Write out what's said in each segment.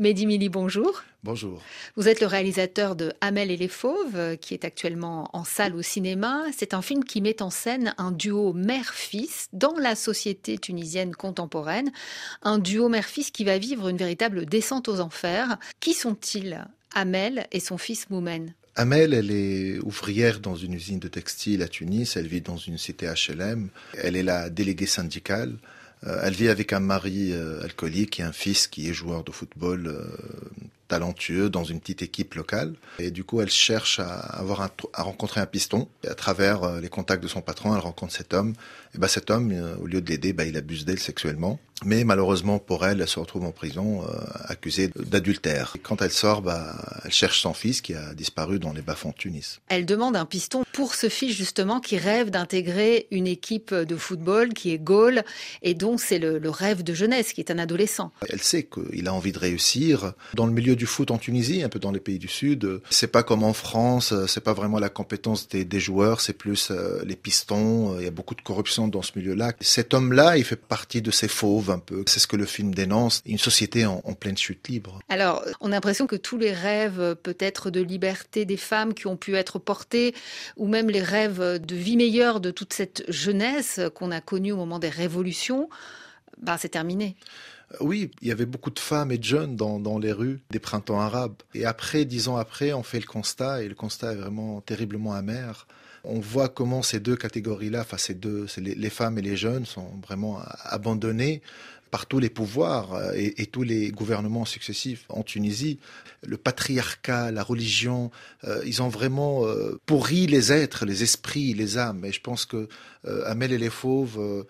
Mehdi Mili, bonjour. Bonjour. Vous êtes le réalisateur de Hamel et les Fauves, euh, qui est actuellement en salle au cinéma. C'est un film qui met en scène un duo mère-fils dans la société tunisienne contemporaine. Un duo mère-fils qui va vivre une véritable descente aux enfers. Qui sont-ils Hamel et son fils Moumen? Amel, elle est ouvrière dans une usine de textile à Tunis. Elle vit dans une cité HLM. Elle est la déléguée syndicale. Euh, elle vit avec un mari euh, alcoolique et un fils qui est joueur de football euh, talentueux dans une petite équipe locale. Et du coup, elle cherche à, avoir un, à rencontrer un piston. Et à travers les contacts de son patron, elle rencontre cet homme. Et ben cet homme, au lieu de l'aider, bah, il abuse d'elle sexuellement. Mais malheureusement pour elle, elle se retrouve en prison euh, accusée d'adultère. Quand elle sort, bah, elle cherche son fils qui a disparu dans les bas-fonds de Tunis. Elle demande un piston pour ce fils justement qui rêve d'intégrer une équipe de football qui est Gaulle et dont c'est le, le, rêve de jeunesse, qui est un adolescent. Elle sait qu'il a envie de réussir. Dans le milieu du foot en Tunisie, un peu dans les pays du Sud, c'est pas comme en France, c'est pas vraiment la compétence des, des joueurs, c'est plus euh, les pistons. Il y a beaucoup de corruption dans ce milieu-là. Cet homme-là, il fait partie de ces fauves C'est ce que le film dénonce, une société en, pleine chute libre. Alors, on a l'impression que tous les rêves peut-être de liberté des femmes qui ont pu être portés, ou même les rêves de vie meilleure de toute cette jeunesse qu'on a connue au moment des révolutions, bah, c'est terminé. Oui, il y avait beaucoup de femmes et de jeunes dans, les rues des printemps arabes. Et après, dix ans après, on fait le constat, et le constat est vraiment terriblement amer on voit comment ces deux catégories-là, enfin ces deux, les, femmes et les jeunes, sont vraiment abandonnés par tous les pouvoirs euh, et, tous les gouvernements successifs en Tunisie. Le patriarcat, la religion, euh, ils ont vraiment euh, pourri les êtres, les esprits, les âmes. Et je pense que Amel et les Fauves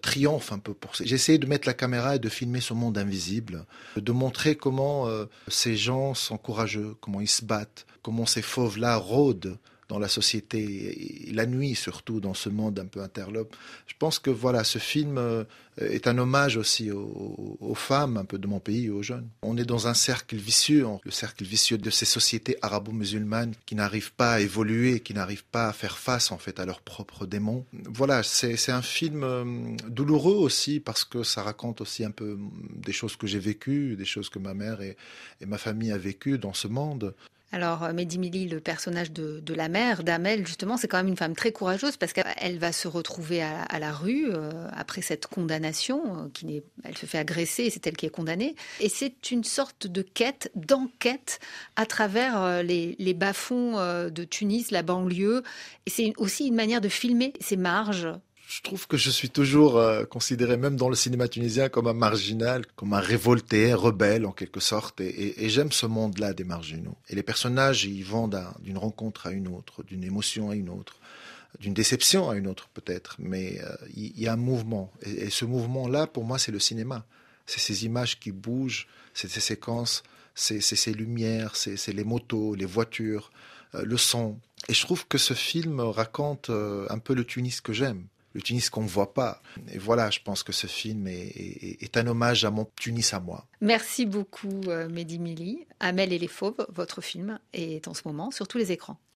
triomphent un peu pour ça. J'ai essayé de mettre la caméra et de filmer ce monde invisible, de montrer comment ces gens sont courageux, comment ils se battent, comment ces fauves-là rôdent dans la société, la nuit surtout, dans ce monde un peu interlope. Je pense que voilà, ce film euh, est un hommage aussi aux, femmes un peu de mon pays aux jeunes. On est dans un cercle vicieux, le cercle vicieux de ces sociétés arabo-musulmanes qui n'arrivent pas à évoluer, qui n'arrivent pas à faire face en fait à leurs propres démons. Voilà, c'est un film euh, douloureux aussi parce que ça raconte aussi un peu des choses que j'ai vécues, des choses que ma mère et, et ma famille a vécues dans ce monde. Alors, euh, Mehdi Mili, le personnage de, la mère d'Amel, justement, c'est quand même une femme très courageuse parce qu'elle va se retrouver à, la rue euh, après cette condamnation, euh, qui elle se fait agresser et c'est elle qui est condamnée. Et c'est une sorte de quête, d'enquête à travers les, les bas-fonds de Tunis, la banlieue. Et c'est aussi une manière de filmer ces marges je trouve que je suis toujours euh, considéré, même dans le cinéma tunisien, comme un marginal, comme un révolté, rebelle en quelque sorte. Et, j'aime ce monde-là des marginaux. Et les personnages, ils vont d'une rencontre à une autre, d'une émotion à une autre, d'une déception à une autre peut-être. Mais euh, il y, a un mouvement. Et, ce mouvement-là, pour moi, c'est le cinéma. C'est ces images qui bougent, c'est ces séquences, c'est ces lumières, c'est les motos, les voitures, euh, le son. Et je trouve que ce film raconte un peu le Tunis que j'aime le Tunis qu'on ne voit pas. Et voilà, je pense que ce film est, un hommage à mon Tunis à moi. Merci beaucoup, euh, Mehdi Mili. Amel et les Fauves, votre film est en ce moment sur tous les écrans.